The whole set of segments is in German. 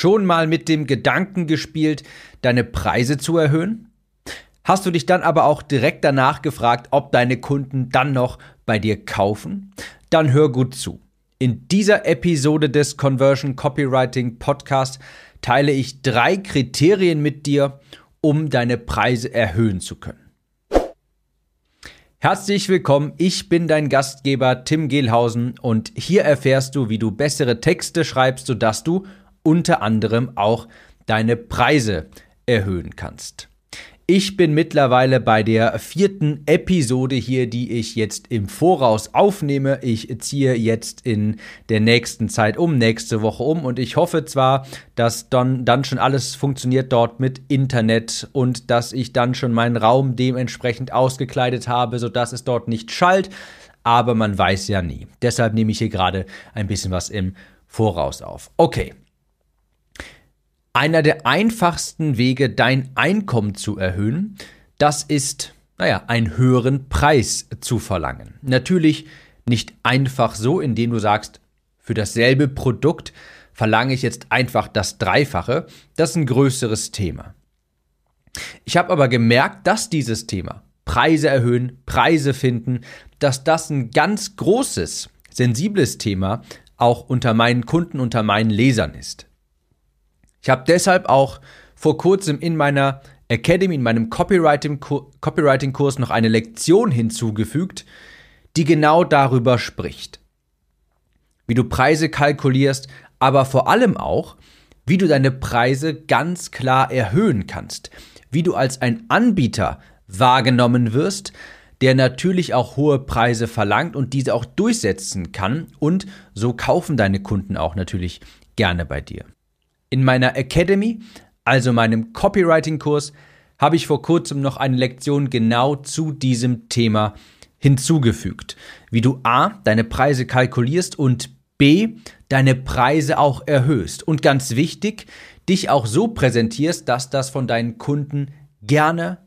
Schon mal mit dem Gedanken gespielt, deine Preise zu erhöhen? Hast du dich dann aber auch direkt danach gefragt, ob deine Kunden dann noch bei dir kaufen? Dann hör gut zu. In dieser Episode des Conversion Copywriting Podcast teile ich drei Kriterien mit dir, um deine Preise erhöhen zu können. Herzlich willkommen, ich bin dein Gastgeber Tim Gehlhausen und hier erfährst du, wie du bessere Texte schreibst, sodass du unter anderem auch deine Preise erhöhen kannst. Ich bin mittlerweile bei der vierten Episode hier, die ich jetzt im Voraus aufnehme. Ich ziehe jetzt in der nächsten Zeit um, nächste Woche um und ich hoffe zwar, dass dann, dann schon alles funktioniert dort mit Internet und dass ich dann schon meinen Raum dementsprechend ausgekleidet habe, sodass es dort nicht schallt, aber man weiß ja nie. Deshalb nehme ich hier gerade ein bisschen was im Voraus auf. Okay, einer der einfachsten Wege, dein Einkommen zu erhöhen, das ist, naja, einen höheren Preis zu verlangen. Natürlich nicht einfach so, indem du sagst, für dasselbe Produkt verlange ich jetzt einfach das Dreifache. Das ist ein größeres Thema. Ich habe aber gemerkt, dass dieses Thema Preise erhöhen, Preise finden, dass das ein ganz großes, sensibles Thema auch unter meinen Kunden, unter meinen Lesern ist. Ich habe deshalb auch vor kurzem in meiner Academy, in meinem Copywriting-Kurs noch eine Lektion hinzugefügt, die genau darüber spricht. Wie du Preise kalkulierst, aber vor allem auch, wie du deine Preise ganz klar erhöhen kannst, wie du als ein Anbieter wahrgenommen wirst, der natürlich auch hohe Preise verlangt und diese auch durchsetzen kann und so kaufen deine Kunden auch natürlich gerne bei dir. In meiner Academy, also meinem Copywriting-Kurs, habe ich vor kurzem noch eine Lektion genau zu diesem Thema hinzugefügt. Wie du A, deine Preise kalkulierst und B, deine Preise auch erhöhst. Und ganz wichtig, dich auch so präsentierst, dass das von deinen Kunden gerne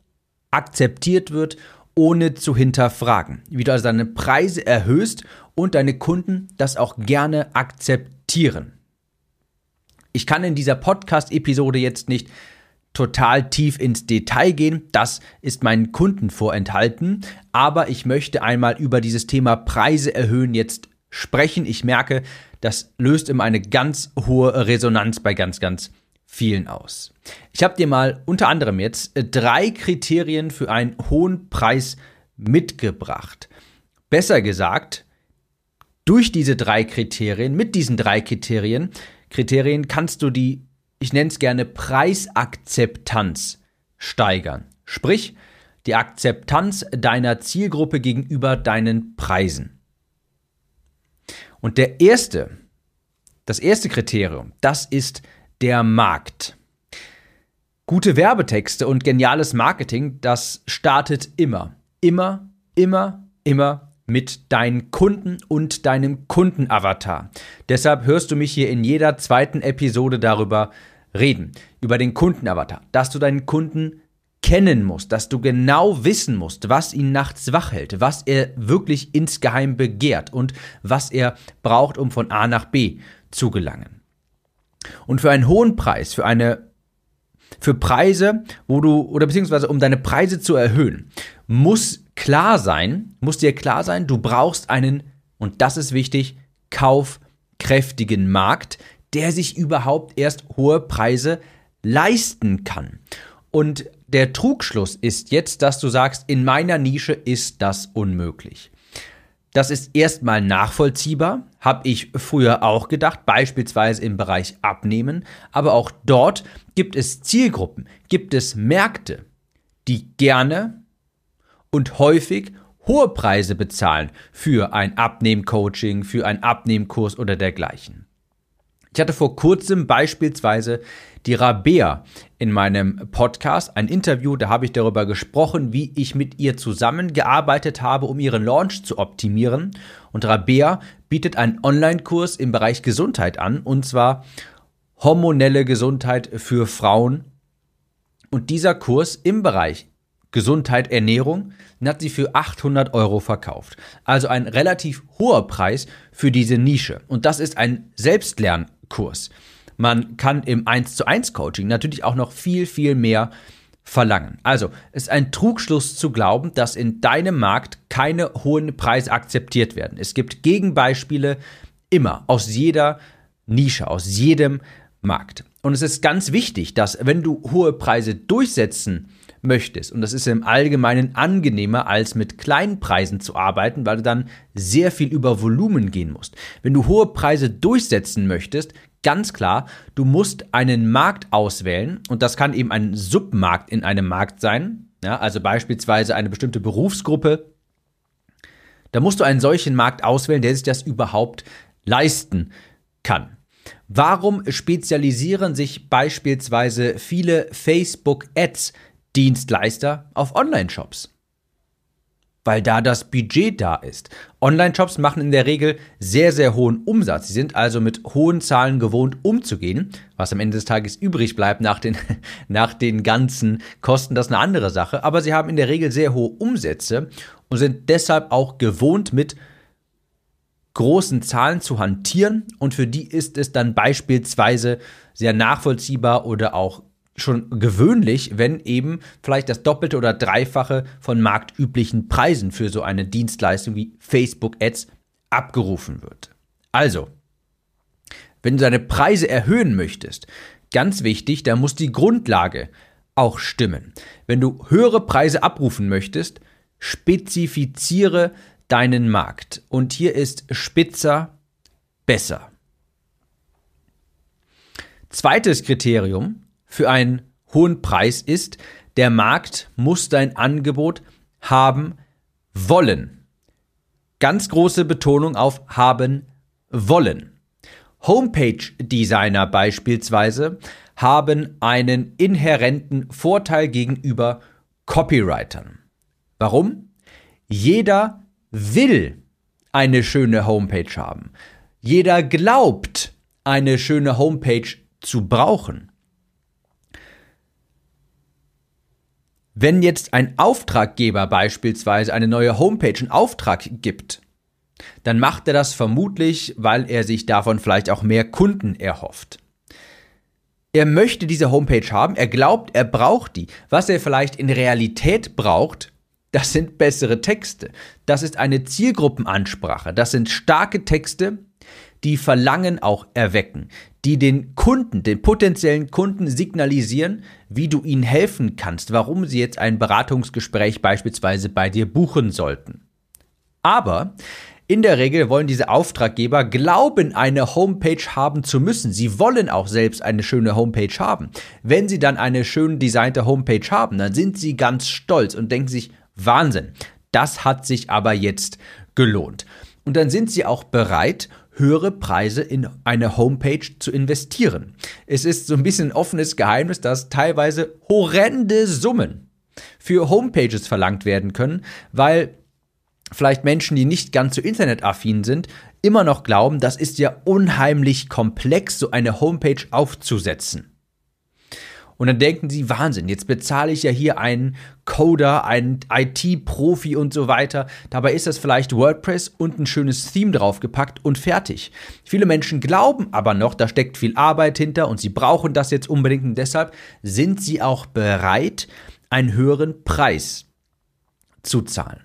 akzeptiert wird, ohne zu hinterfragen. Wie du also deine Preise erhöhst und deine Kunden das auch gerne akzeptieren. Ich kann in dieser Podcast-Episode jetzt nicht total tief ins Detail gehen. Das ist meinen Kunden vorenthalten. Aber ich möchte einmal über dieses Thema Preise erhöhen jetzt sprechen. Ich merke, das löst immer eine ganz hohe Resonanz bei ganz, ganz vielen aus. Ich habe dir mal unter anderem jetzt drei Kriterien für einen hohen Preis mitgebracht. Besser gesagt, durch diese drei Kriterien, mit diesen drei Kriterien, Kriterien kannst du die, ich nenne es gerne Preisakzeptanz steigern. Sprich, die Akzeptanz deiner Zielgruppe gegenüber deinen Preisen. Und der erste, das erste Kriterium, das ist der Markt. Gute Werbetexte und geniales Marketing, das startet immer, immer, immer, immer mit deinen Kunden und deinem Kundenavatar. Deshalb hörst du mich hier in jeder zweiten Episode darüber reden, über den Kundenavatar, dass du deinen Kunden kennen musst, dass du genau wissen musst, was ihn nachts wach hält, was er wirklich insgeheim begehrt und was er braucht, um von A nach B zu gelangen. Und für einen hohen Preis, für eine für Preise, wo du, oder beziehungsweise um deine Preise zu erhöhen, muss klar sein, muss dir klar sein, du brauchst einen, und das ist wichtig, kaufkräftigen Markt, der sich überhaupt erst hohe Preise leisten kann. Und der Trugschluss ist jetzt, dass du sagst, in meiner Nische ist das unmöglich. Das ist erstmal nachvollziehbar, habe ich früher auch gedacht, beispielsweise im Bereich Abnehmen, aber auch dort gibt es Zielgruppen, gibt es Märkte, die gerne und häufig hohe Preise bezahlen für ein Abnehmcoaching, für ein Abnehmkurs oder dergleichen. Ich hatte vor kurzem beispielsweise die Rabea in meinem Podcast, ein Interview, da habe ich darüber gesprochen, wie ich mit ihr zusammengearbeitet habe, um ihren Launch zu optimieren. Und Rabea bietet einen Online-Kurs im Bereich Gesundheit an, und zwar hormonelle Gesundheit für Frauen. Und dieser Kurs im Bereich Gesundheit, Ernährung, hat sie für 800 Euro verkauft. Also ein relativ hoher Preis für diese Nische. Und das ist ein Selbstlernkurs. man kann im 1 zu 1 Coaching natürlich auch noch viel, viel mehr verlangen. Also, es ist ein Trugschluss zu glauben, dass in deinem Markt keine hohen Preise akzeptiert werden. Es gibt Gegenbeispiele immer aus jeder Nische, aus jedem Markt. Und es ist ganz wichtig, dass wenn du hohe Preise durchsetzen möchtest, und das ist im Allgemeinen angenehmer, als mit kleinen Preisen zu arbeiten, weil du dann sehr viel über Volumen gehen musst. Wenn du hohe Preise durchsetzen möchtest, ganz klar, du musst einen Markt auswählen und das kann eben ein Submarkt in einem Markt sein, ja, also beispielsweise eine bestimmte Berufsgruppe. Da musst du einen solchen Markt auswählen, der sich das überhaupt leisten kann. Warum spezialisieren sich beispielsweise viele Facebook-Ads-Dienstleister auf Online-Shops? Weil da das Budget da ist. Online-Shops machen in der Regel sehr, sehr hohen Umsatz. Sie sind also mit hohen Zahlen gewohnt umzugehen. Was am Ende des Tages übrig bleibt nach den, nach den ganzen Kosten, das ist eine andere Sache. Aber sie haben in der Regel sehr hohe Umsätze und sind deshalb auch gewohnt mit großen Zahlen zu hantieren und für die ist es dann beispielsweise sehr nachvollziehbar oder auch schon gewöhnlich, wenn eben vielleicht das Doppelte oder Dreifache von marktüblichen Preisen für so eine Dienstleistung wie Facebook Ads abgerufen wird. Also, wenn du deine Preise erhöhen möchtest, ganz wichtig, da muss die Grundlage auch stimmen. Wenn du höhere Preise abrufen möchtest, spezifiziere deinen Markt. Und hier ist spitzer besser. Zweites Kriterium für einen hohen Preis ist, der Markt muss dein Angebot haben wollen. Ganz große Betonung auf haben wollen. Homepage-Designer beispielsweise haben einen inhärenten Vorteil gegenüber Copywritern. Warum? Jeder will eine schöne Homepage haben. Jeder glaubt, eine schöne Homepage zu brauchen. Wenn jetzt ein Auftraggeber beispielsweise eine neue Homepage in Auftrag gibt, dann macht er das vermutlich, weil er sich davon vielleicht auch mehr Kunden erhofft. Er möchte diese Homepage haben, er glaubt, er braucht die. Was er vielleicht in Realität braucht, das sind bessere Texte. Das ist eine Zielgruppenansprache. Das sind starke Texte, die Verlangen auch erwecken, die den Kunden, den potenziellen Kunden signalisieren, wie du ihnen helfen kannst, warum sie jetzt ein Beratungsgespräch beispielsweise bei dir buchen sollten. Aber in der Regel wollen diese Auftraggeber glauben, eine Homepage haben zu müssen. Sie wollen auch selbst eine schöne Homepage haben. Wenn sie dann eine schön designte Homepage haben, dann sind sie ganz stolz und denken sich, Wahnsinn. Das hat sich aber jetzt gelohnt. Und dann sind sie auch bereit, höhere Preise in eine Homepage zu investieren. Es ist so ein bisschen ein offenes Geheimnis, dass teilweise horrende Summen für Homepages verlangt werden können, weil vielleicht Menschen, die nicht ganz so internetaffin sind, immer noch glauben, das ist ja unheimlich komplex, so eine Homepage aufzusetzen. Und dann denken sie, Wahnsinn, jetzt bezahle ich ja hier einen Coder, einen IT-Profi und so weiter. Dabei ist das vielleicht WordPress und ein schönes Theme draufgepackt und fertig. Viele Menschen glauben aber noch, da steckt viel Arbeit hinter und sie brauchen das jetzt unbedingt und deshalb sind sie auch bereit, einen höheren Preis zu zahlen.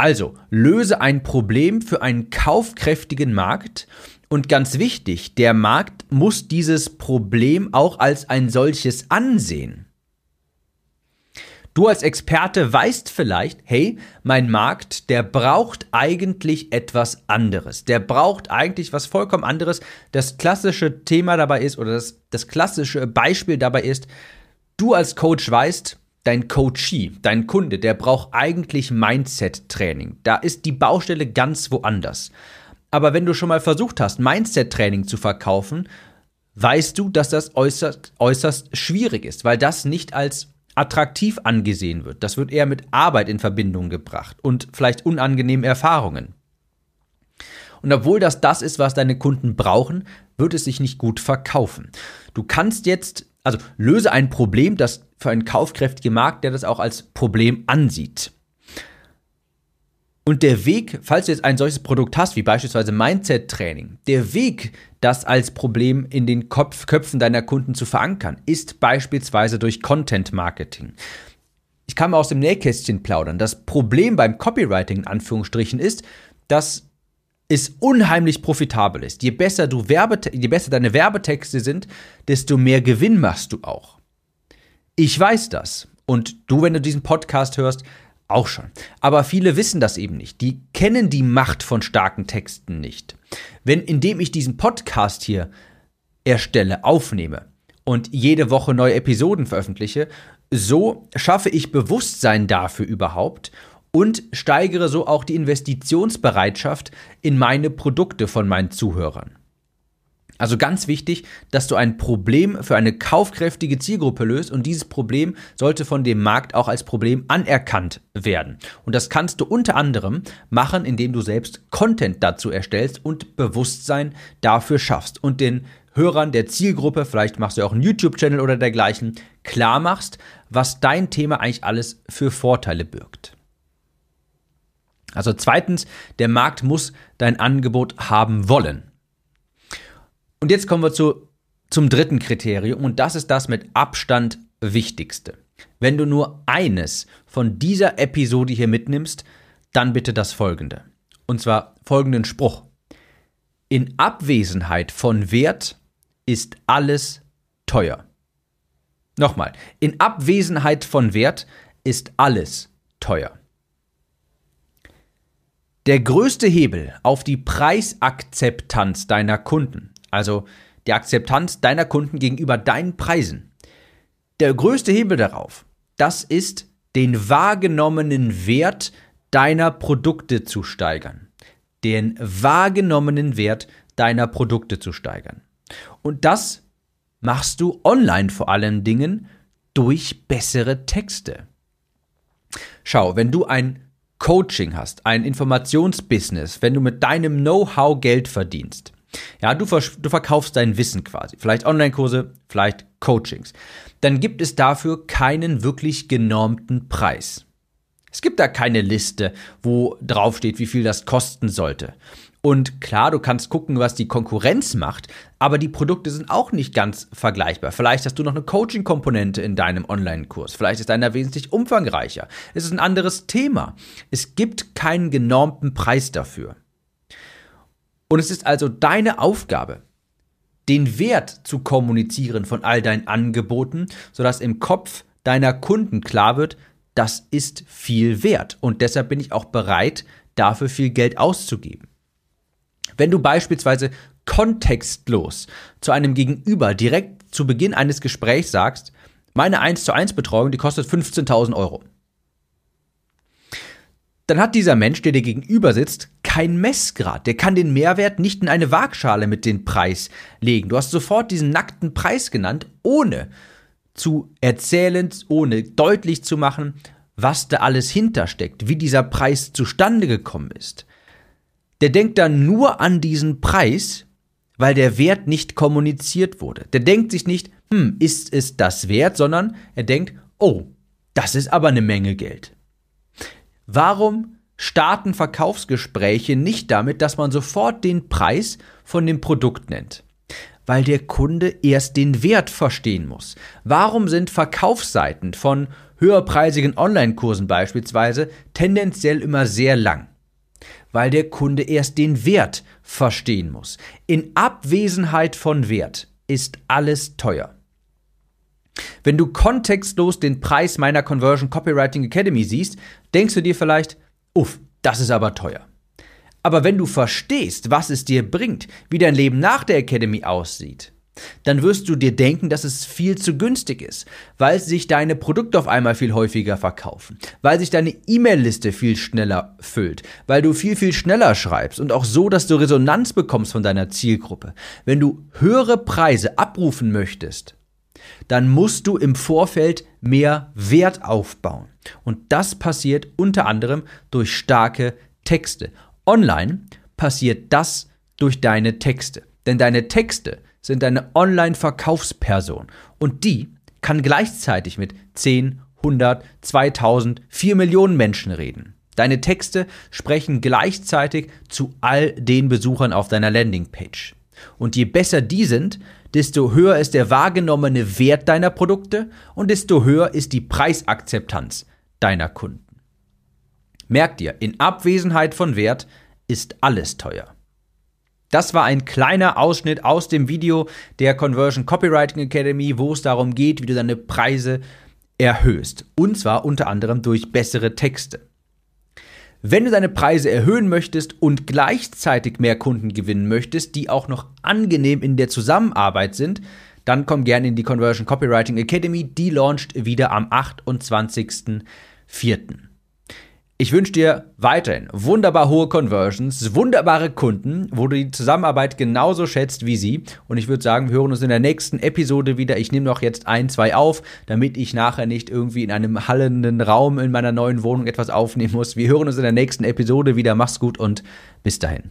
Also, löse ein Problem für einen kaufkräftigen Markt und ganz wichtig, der Markt muss dieses Problem auch als ein solches ansehen. Du als Experte weißt vielleicht, hey, mein Markt, der braucht eigentlich etwas anderes. Der braucht eigentlich was vollkommen anderes. Das klassische Thema dabei ist, oder das, das klassische Beispiel dabei ist, du als Coach weißt, dein Coachee, dein Kunde, der braucht eigentlich Mindset-Training. Da ist die Baustelle ganz woanders. Aber wenn du schon mal versucht hast, Mindset-Training zu verkaufen, weißt du, dass das äußerst, äußerst schwierig ist, weil das nicht als attraktiv angesehen wird. Das wird eher mit Arbeit in Verbindung gebracht und vielleicht unangenehmen Erfahrungen. Und obwohl das das ist, was deine Kunden brauchen, wird es sich nicht gut verkaufen. Du kannst jetzt, also löse ein Problem, das für einen kaufkräftigen Markt, der das auch als Problem ansieht. Und der Weg, falls du jetzt ein solches Produkt hast, wie beispielsweise Mindset-Training, der Weg, das als Problem in den Kopf, Köpfen deiner Kunden zu verankern, ist beispielsweise durch Content-Marketing. Ich kann mal aus dem Nähkästchen plaudern. Das Problem beim Copywriting in Anführungsstrichen ist, dass es unheimlich profitabel ist. Je besser, du Werbe, je besser deine Werbetexte sind, desto mehr Gewinn machst du auch. Ich weiß das. Und du, wenn du diesen Podcast hörst, auch schon. Aber viele wissen das eben nicht. Die kennen die Macht von starken Texten nicht. Wenn, indem ich diesen Podcast hier erstelle, aufnehme und jede Woche neue Episoden veröffentliche, so schaffe ich Bewusstsein dafür überhaupt und steigere so auch die Investitionsbereitschaft in meine Produkte von meinen Zuhörern. Also ganz wichtig, dass du ein Problem für eine kaufkräftige Zielgruppe löst und dieses Problem sollte von dem Markt auch als Problem anerkannt werden. Und das kannst du unter anderem machen, indem du selbst Content dazu erstellst und Bewusstsein dafür schaffst und den Hörern der Zielgruppe, vielleicht machst du auch einen YouTube-Channel oder dergleichen, klar machst, was dein Thema eigentlich alles für Vorteile birgt. Also zweitens, der Markt muss dein Angebot haben wollen. Und jetzt kommen wir zu, zum dritten Kriterium und das ist das mit Abstand wichtigste. Wenn du nur eines von dieser Episode hier mitnimmst, dann bitte das folgende. Und zwar folgenden Spruch. In Abwesenheit von Wert ist alles teuer. Nochmal, in Abwesenheit von Wert ist alles teuer. Der größte Hebel auf die Preisakzeptanz deiner Kunden also die Akzeptanz deiner Kunden gegenüber deinen Preisen. Der größte Hebel darauf, das ist den wahrgenommenen Wert deiner Produkte zu steigern. Den wahrgenommenen Wert deiner Produkte zu steigern. Und das machst du online vor allen Dingen durch bessere Texte. Schau, wenn du ein Coaching hast, ein Informationsbusiness, wenn du mit deinem Know-how Geld verdienst, ja, du, du verkaufst dein Wissen quasi. Vielleicht Online-Kurse, vielleicht Coachings. Dann gibt es dafür keinen wirklich genormten Preis. Es gibt da keine Liste, wo draufsteht, wie viel das kosten sollte. Und klar, du kannst gucken, was die Konkurrenz macht, aber die Produkte sind auch nicht ganz vergleichbar. Vielleicht hast du noch eine Coaching-Komponente in deinem Online-Kurs. Vielleicht ist deiner wesentlich umfangreicher. Es ist ein anderes Thema. Es gibt keinen genormten Preis dafür. Und es ist also deine Aufgabe, den Wert zu kommunizieren von all deinen Angeboten, sodass im Kopf deiner Kunden klar wird, das ist viel wert. Und deshalb bin ich auch bereit, dafür viel Geld auszugeben. Wenn du beispielsweise kontextlos zu einem Gegenüber direkt zu Beginn eines Gesprächs sagst, meine 1 zu 1 Betreuung, die kostet 15.000 Euro dann hat dieser Mensch, der dir gegenüber sitzt, kein Messgrad. Der kann den Mehrwert nicht in eine Waagschale mit dem Preis legen. Du hast sofort diesen nackten Preis genannt, ohne zu erzählen, ohne deutlich zu machen, was da alles hintersteckt, wie dieser Preis zustande gekommen ist. Der denkt dann nur an diesen Preis, weil der Wert nicht kommuniziert wurde. Der denkt sich nicht, hm, ist es das wert, sondern er denkt, oh, das ist aber eine Menge Geld. Warum starten Verkaufsgespräche nicht damit, dass man sofort den Preis von dem Produkt nennt? Weil der Kunde erst den Wert verstehen muss. Warum sind Verkaufsseiten von höherpreisigen Online-Kursen beispielsweise tendenziell immer sehr lang? Weil der Kunde erst den Wert verstehen muss. In Abwesenheit von Wert ist alles teuer. Wenn du kontextlos den Preis meiner Conversion Copywriting Academy siehst, denkst du dir vielleicht, uff, das ist aber teuer. Aber wenn du verstehst, was es dir bringt, wie dein Leben nach der Academy aussieht, dann wirst du dir denken, dass es viel zu günstig ist, weil sich deine Produkte auf einmal viel häufiger verkaufen, weil sich deine E-Mail-Liste viel schneller füllt, weil du viel, viel schneller schreibst und auch so, dass du Resonanz bekommst von deiner Zielgruppe. Wenn du höhere Preise abrufen möchtest, dann musst du im Vorfeld mehr Wert aufbauen. Und das passiert unter anderem durch starke Texte. Online passiert das durch deine Texte. Denn deine Texte sind deine Online-Verkaufsperson. Und die kann gleichzeitig mit 10, 100, 2000, 4 Millionen Menschen reden. Deine Texte sprechen gleichzeitig zu all den Besuchern auf deiner Landingpage. Und je besser die sind, desto höher ist der wahrgenommene Wert deiner Produkte und desto höher ist die Preisakzeptanz deiner Kunden. Merk dir, in Abwesenheit von Wert ist alles teuer. Das war ein kleiner Ausschnitt aus dem Video der Conversion Copywriting Academy, wo es darum geht, wie du deine Preise erhöhst. Und zwar unter anderem durch bessere Texte. Wenn du deine Preise erhöhen möchtest und gleichzeitig mehr Kunden gewinnen möchtest, die auch noch angenehm in der Zusammenarbeit sind, dann komm gerne in die Conversion Copywriting Academy. Die launcht wieder am 28.04. Ich wünsche dir weiterhin wunderbar hohe Conversions, wunderbare Kunden, wo du die Zusammenarbeit genauso schätzt wie sie. Und ich würde sagen, wir hören uns in der nächsten Episode wieder. Ich nehme noch jetzt ein, zwei auf, damit ich nachher nicht irgendwie in einem hallenden Raum in meiner neuen Wohnung etwas aufnehmen muss. Wir hören uns in der nächsten Episode wieder. Mach's gut und bis dahin.